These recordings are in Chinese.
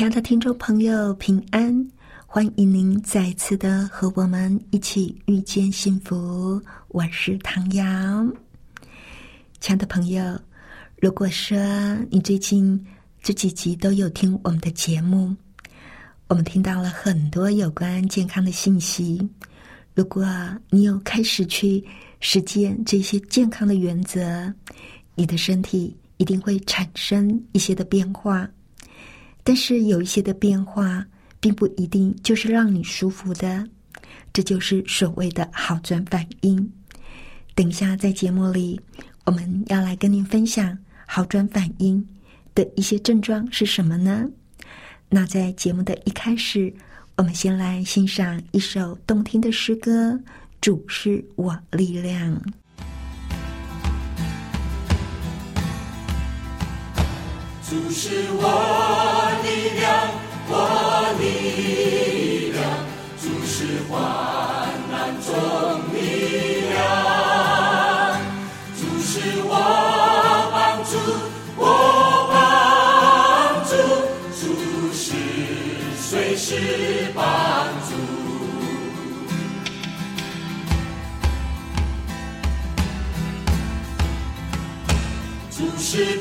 亲爱的听众朋友，平安！欢迎您再次的和我们一起遇见幸福。我是唐瑶，亲爱的朋友。如果说你最近这几集都有听我们的节目，我们听到了很多有关健康的信息。如果你有开始去实践这些健康的原则，你的身体一定会产生一些的变化。但是有一些的变化，并不一定就是让你舒服的，这就是所谓的好转反应。等一下在节目里，我们要来跟您分享。好转反应的一些症状是什么呢？那在节目的一开始，我们先来欣赏一首动听的诗歌《主是我力量》。主是我，我力量，主是患难中力量，主是我帮助。我帮助，主是随时帮助，主是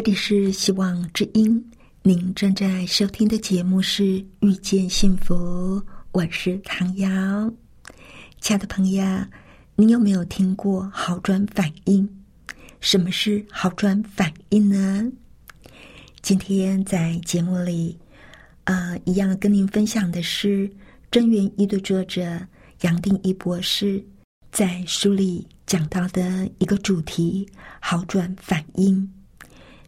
这里是希望之音，您正在收听的节目是《遇见幸福》，我是唐瑶。亲爱的朋友，你有没有听过好转反应？什么是好转反应呢？今天在节目里，呃，一样跟您分享的是《真元一》的作者杨定一博士在书里讲到的一个主题——好转反应。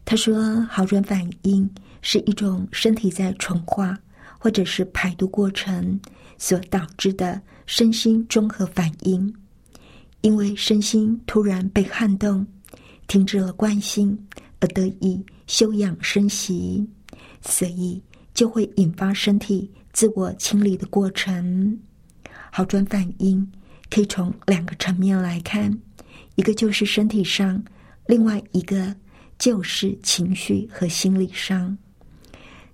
他说，好转反应是一种身体在纯化或者是排毒过程所导致的身心综合反应，因为身心突然被撼动。停止了惯性，而得以休养生息，所以就会引发身体自我清理的过程。好转反应可以从两个层面来看，一个就是身体上，另外一个就是情绪和心理上。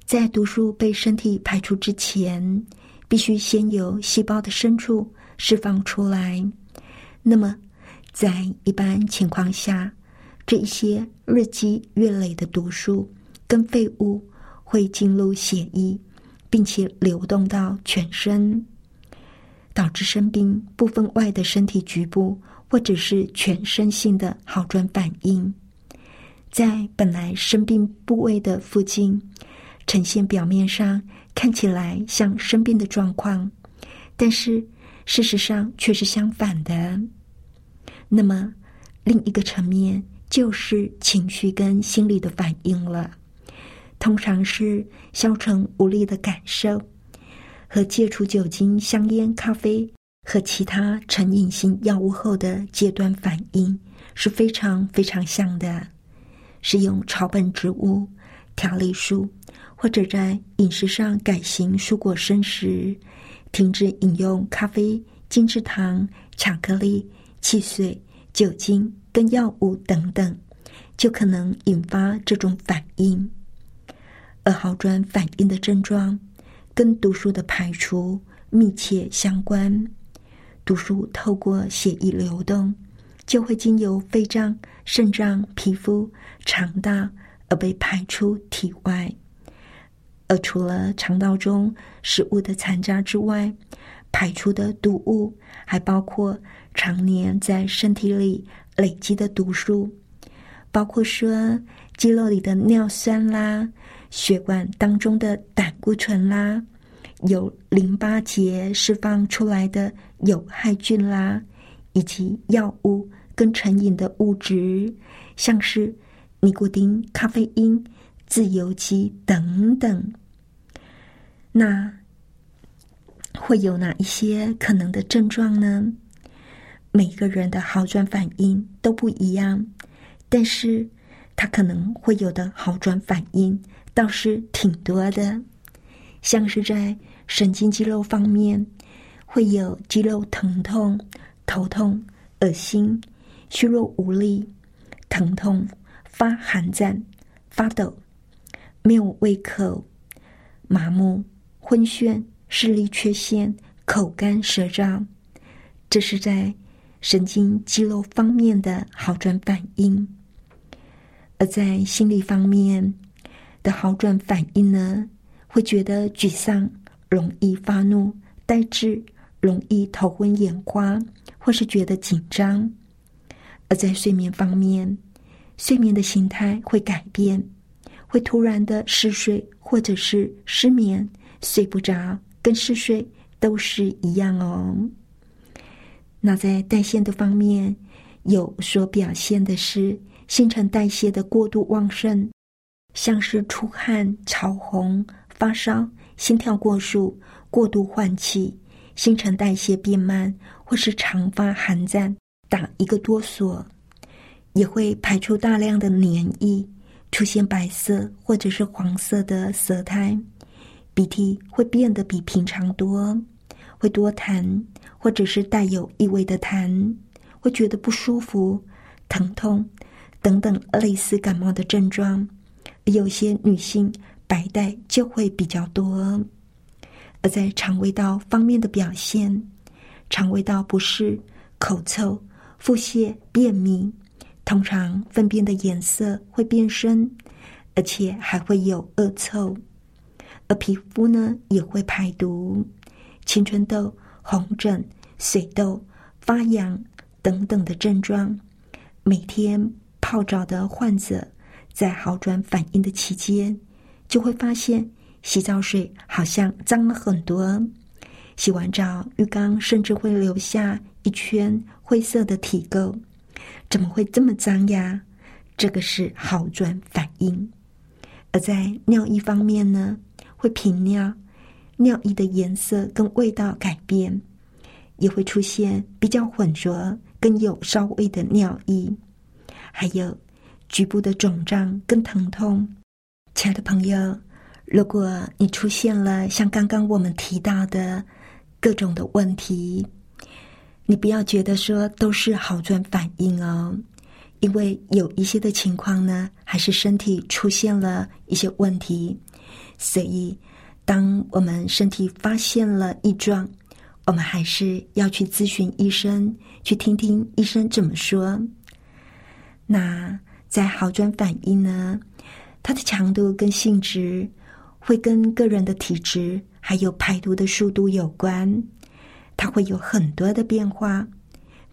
在毒素被身体排出之前，必须先由细胞的深处释放出来。那么，在一般情况下，这一些日积月累的毒素跟废物会进入血液，并且流动到全身，导致生病部分外的身体局部或者是全身性的好转反应，在本来生病部位的附近呈现表面上看起来像生病的状况，但是事实上却是相反的。那么另一个层面。就是情绪跟心理的反应了，通常是消沉无力的感受，和戒除酒精、香烟、咖啡和其他成瘾性药物后的戒断反应是非常非常像的。使用草本植物、调理素，或者在饮食上改行蔬果生食，停止饮用咖啡、精制糖、巧克力、汽水、酒精。跟药物等等，就可能引发这种反应。而好转反应的症状跟毒素的排除密切相关。毒素透过血液流动，就会经由肺脏、肾脏、皮肤、肠道而被排出体外。而除了肠道中食物的残渣之外，排出的毒物还包括常年在身体里。累积的毒素，包括说肌肉里的尿酸啦、血管当中的胆固醇啦、有淋巴结释放出来的有害菌啦，以及药物跟成瘾的物质，像是尼古丁、咖啡因、自由基等等。那会有哪一些可能的症状呢？每个人的好转反应都不一样，但是他可能会有的好转反应倒是挺多的，像是在神经肌肉方面，会有肌肉疼痛、头痛、恶心、虚弱无力、疼痛、发寒战、发抖、没有胃口、麻木、昏眩、视力缺陷、口干舌燥，这是在。神经肌肉方面的好转反应，而在心理方面的好转反应呢，会觉得沮丧、容易发怒、呆滞、容易头昏眼花，或是觉得紧张；而在睡眠方面，睡眠的形态会改变，会突然的嗜睡，或者是失眠、睡不着，跟嗜睡都是一样哦。那在代谢的方面，有所表现的是新陈代谢的过度旺盛，像是出汗、潮红、发烧、心跳过速、过度换气、新陈代谢变慢，或是常发寒战、打一个哆嗦，也会排出大量的黏液，出现白色或者是黄色的舌苔，鼻涕会变得比平常多，会多痰。或者是带有异味的痰，会觉得不舒服、疼痛等等类似感冒的症状。有些女性白带就会比较多。而在肠胃道方面的表现，肠胃道不适、口臭、腹泻、便秘，通常粪便的颜色会变深，而且还会有恶臭。而皮肤呢也会排毒，青春痘。红疹、水痘、发痒等等的症状，每天泡澡的患者，在好转反应的期间，就会发现洗澡水好像脏了很多。洗完澡，浴缸甚至会留下一圈灰色的体垢。怎么会这么脏呀？这个是好转反应。而在尿液方面呢，会频尿，尿液的颜色跟味道改变，也会出现比较浑浊跟有稍微的尿意，还有局部的肿胀跟疼痛。亲爱的朋友，如果你出现了像刚刚我们提到的各种的问题，你不要觉得说都是好转反应哦。因为有一些的情况呢，还是身体出现了一些问题，所以当我们身体发现了异状，我们还是要去咨询医生，去听听医生怎么说。那在好转反应呢，它的强度跟性质会跟个人的体质还有排毒的速度有关，它会有很多的变化。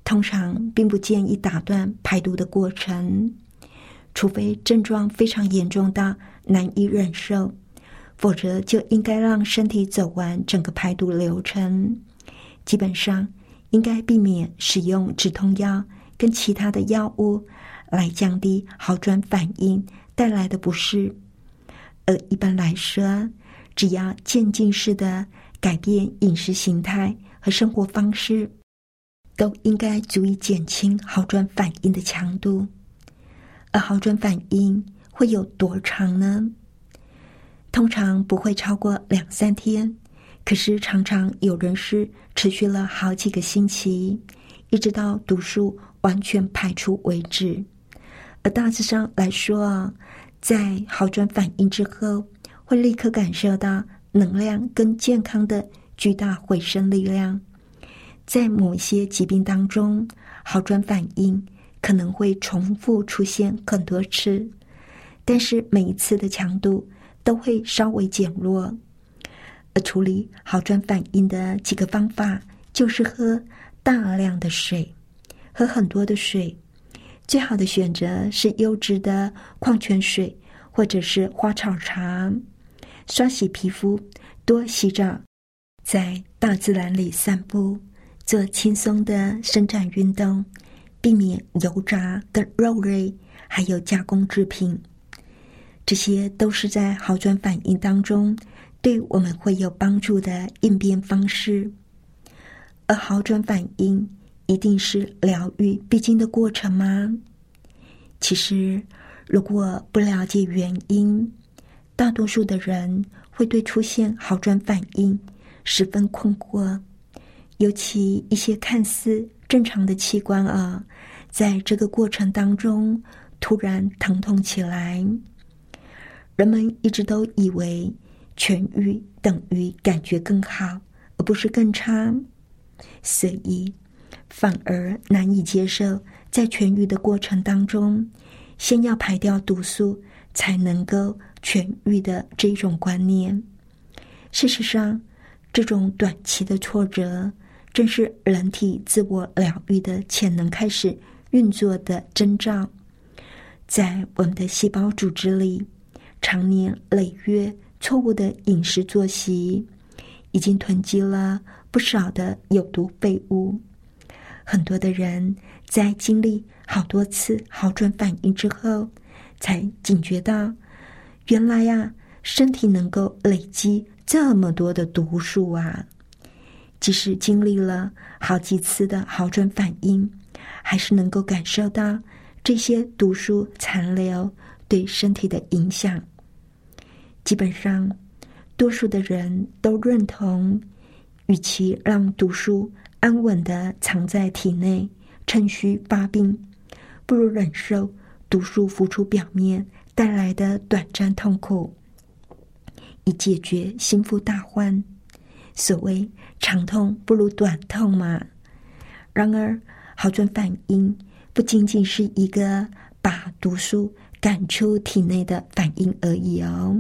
通常并不建议打断排毒的过程，除非症状非常严重到难以忍受，否则就应该让身体走完整个排毒流程。基本上应该避免使用止痛药跟其他的药物来降低好转反应带来的不适。而一般来说，只要渐进式的改变饮食形态和生活方式。都应该足以减轻好转反应的强度，而好转反应会有多长呢？通常不会超过两三天，可是常常有人是持续了好几个星期，一直到毒素完全排出为止。而大致上来说啊，在好转反应之后，会立刻感受到能量跟健康的巨大回升力量。在某些疾病当中，好转反应可能会重复出现很多次，但是每一次的强度都会稍微减弱。而处理好转反应的几个方法，就是喝大量的水，喝很多的水。最好的选择是优质的矿泉水，或者是花草茶。刷洗皮肤，多洗澡，在大自然里散步。做轻松的伸展运动，避免油炸跟肉类，还有加工制品，这些都是在好转反应当中对我们会有帮助的应变方式。而好转反应一定是疗愈必经的过程吗？其实，如果不了解原因，大多数的人会对出现好转反应十分困惑。尤其一些看似正常的器官啊，在这个过程当中突然疼痛起来，人们一直都以为痊愈等于感觉更好，而不是更差，所以反而难以接受在痊愈的过程当中，先要排掉毒素才能够痊愈的这种观念。事实上，这种短期的挫折。正是人体自我疗愈的潜能开始运作的征兆，在我们的细胞组织里，常年累月错误的饮食作息，已经囤积了不少的有毒废物。很多的人在经历好多次好转反应之后，才警觉到，原来呀，身体能够累积这么多的毒素啊！即使经历了好几次的好转反应，还是能够感受到这些毒素残留对身体的影响。基本上，多数的人都认同，与其让毒素安稳的藏在体内，趁虚发病，不如忍受毒素浮出表面带来的短暂痛苦，以解决心腹大患。所谓长痛不如短痛嘛。然而，好转反应不仅仅是一个把毒素赶出体内的反应而已哦。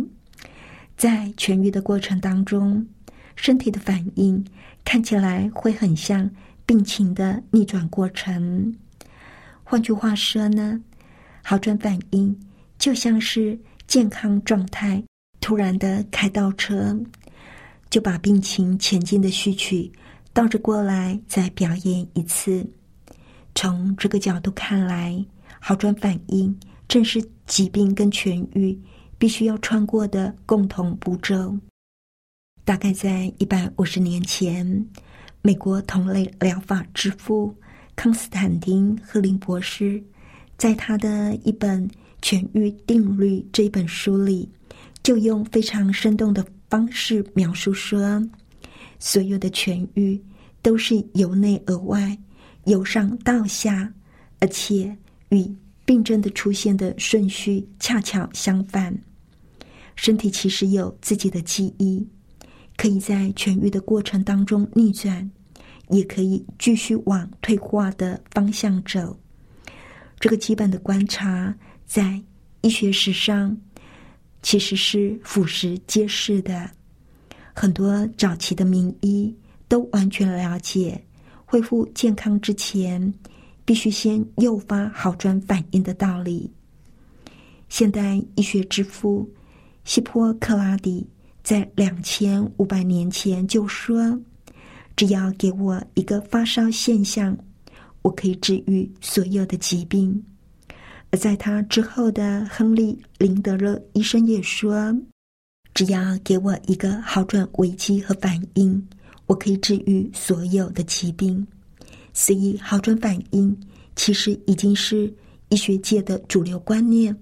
在痊愈的过程当中，身体的反应看起来会很像病情的逆转过程。换句话说呢，好转反应就像是健康状态突然的开倒车，就把病情前进的序曲倒着过来再表演一次。从这个角度看来，好转反应正是疾病跟痊愈必须要穿过的共同步骤。大概在一百五十年前，美国同类疗法之父康斯坦丁·赫林博士。在他的一本《痊愈定律》这本书里，就用非常生动的方式描述说：所有的痊愈都是由内而外、由上到下，而且与病症的出现的顺序恰巧相反。身体其实有自己的记忆，可以在痊愈的过程当中逆转，也可以继续往退化的方向走。这个基本的观察，在医学史上其实是俯拾皆是的。很多早期的名医都完全了解，恢复健康之前，必须先诱发好转反应的道理。现代医学之父希波克拉底在两千五百年前就说：“只要给我一个发烧现象。”我可以治愈所有的疾病，在他之后的亨利·林德勒医生也说：“只要给我一个好转危机和反应，我可以治愈所有的疾病。”所以，好转反应其实已经是医学界的主流观念。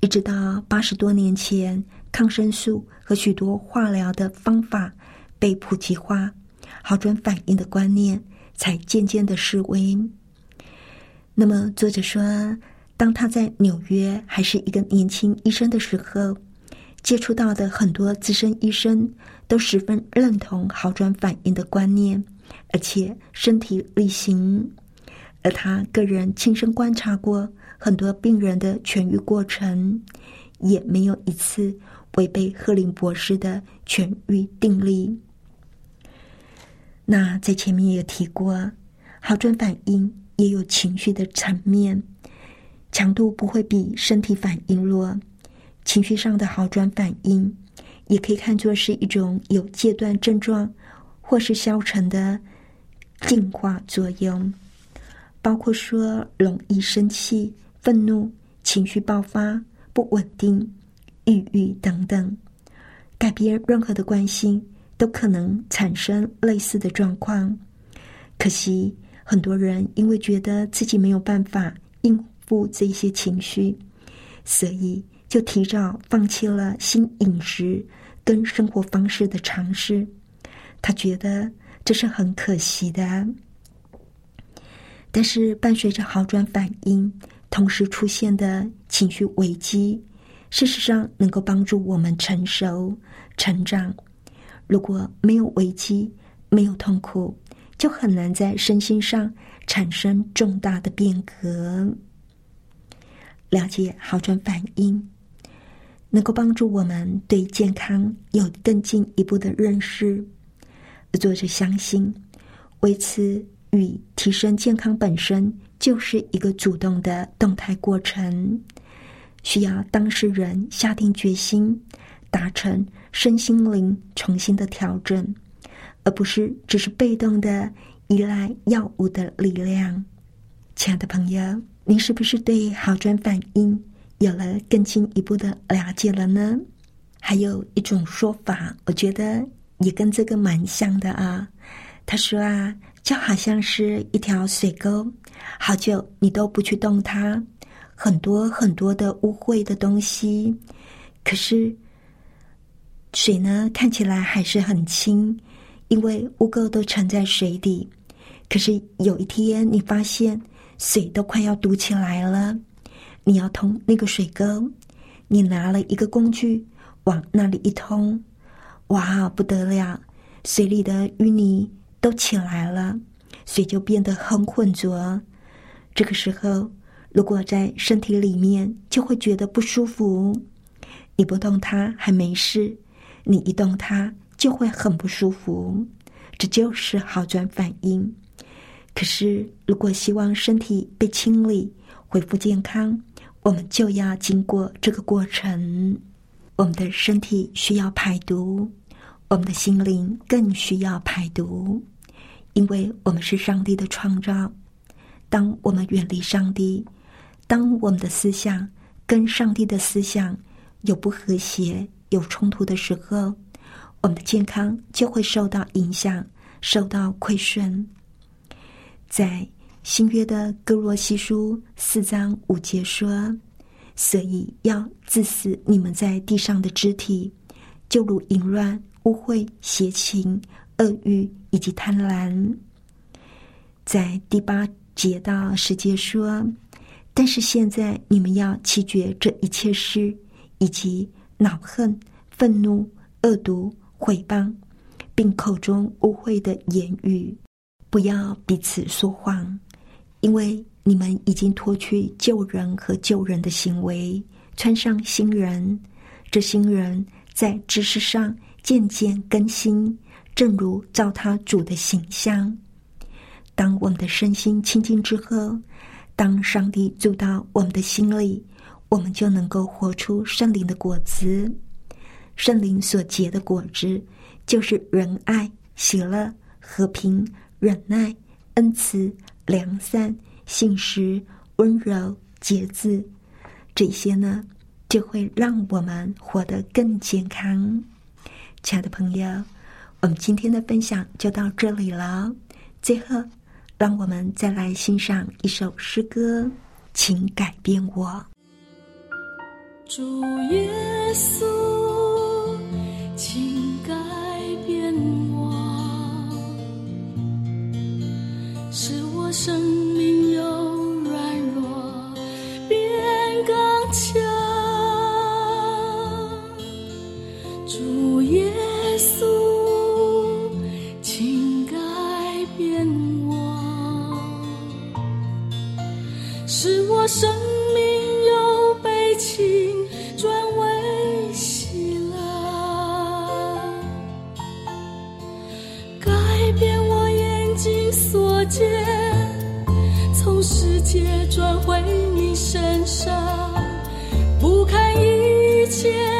一直到八十多年前，抗生素和许多化疗的方法被普及化，好转反应的观念。才渐渐的示威。那么，作者说，当他在纽约还是一个年轻医生的时候，接触到的很多资深医生都十分认同好转反应的观念，而且身体力行。而他个人亲身观察过很多病人的痊愈过程，也没有一次违背赫林博士的痊愈定力。那在前面也提过，好转反应也有情绪的层面，强度不会比身体反应弱。情绪上的好转反应，也可以看作是一种有戒断症状或是消沉的净化作用，包括说容易生气、愤怒、情绪爆发、不稳定、抑郁等等，改变任何的关系。都可能产生类似的状况，可惜很多人因为觉得自己没有办法应不这些情绪，所以就提早放弃了新饮食跟生活方式的尝试。他觉得这是很可惜的。但是伴随着好转反应同时出现的情绪危机，事实上能够帮助我们成熟、成长。如果没有危机，没有痛苦，就很难在身心上产生重大的变革。了解好转反应，能够帮助我们对健康有更进一步的认识。作者相信，维持与提升健康本身就是一个主动的动态过程，需要当事人下定决心。达成身心灵重新的调整，而不是只是被动的依赖药物的力量。亲爱的朋友，您是不是对好转反应有了更进一步的了解了呢？还有一种说法，我觉得也跟这个蛮像的啊。他说啊，就好像是一条水沟，好久你都不去动它，很多很多的污秽的东西，可是。水呢，看起来还是很清，因为污垢都沉在水底。可是有一天，你发现水都快要堵起来了，你要通那个水沟，你拿了一个工具往那里一通，哇，不得了！水里的淤泥都起来了，水就变得很浑浊。这个时候，如果在身体里面，就会觉得不舒服。你不动它还没事。你一动它就会很不舒服，这就是好转反应。可是，如果希望身体被清理、恢复健康，我们就要经过这个过程。我们的身体需要排毒，我们的心灵更需要排毒，因为我们是上帝的创造。当我们远离上帝，当我们的思想跟上帝的思想有不和谐、有冲突的时候，我们的健康就会受到影响、受到亏损。在新约的哥罗西书四章五节说。所以要致死你们在地上的肢体，就如淫乱、污秽、邪情、恶欲以及贪婪。在第八节到十节说，但是现在你们要弃绝这一切事，以及恼恨、愤怒、恶毒、毁谤，并口中污秽的言语，不要彼此说谎，因为。你们已经脱去旧人和旧人的行为，穿上新人。这新人在知识上渐渐更新，正如照他主的形象。当我们的身心清净之后，当上帝住到我们的心里，我们就能够活出圣灵的果子。圣灵所结的果子，就是仁爱、喜乐、和平、忍耐、恩慈、良善。信实、温柔、节制，这些呢，就会让我们活得更健康。亲爱的朋友，我们今天的分享就到这里了。最后，让我们再来欣赏一首诗歌，请改变我。主耶稣，请一生。界转回你身上，不堪一切。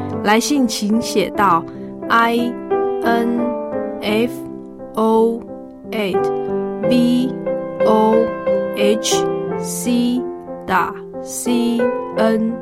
来信请写到 i n f o eight v o h c 打 c n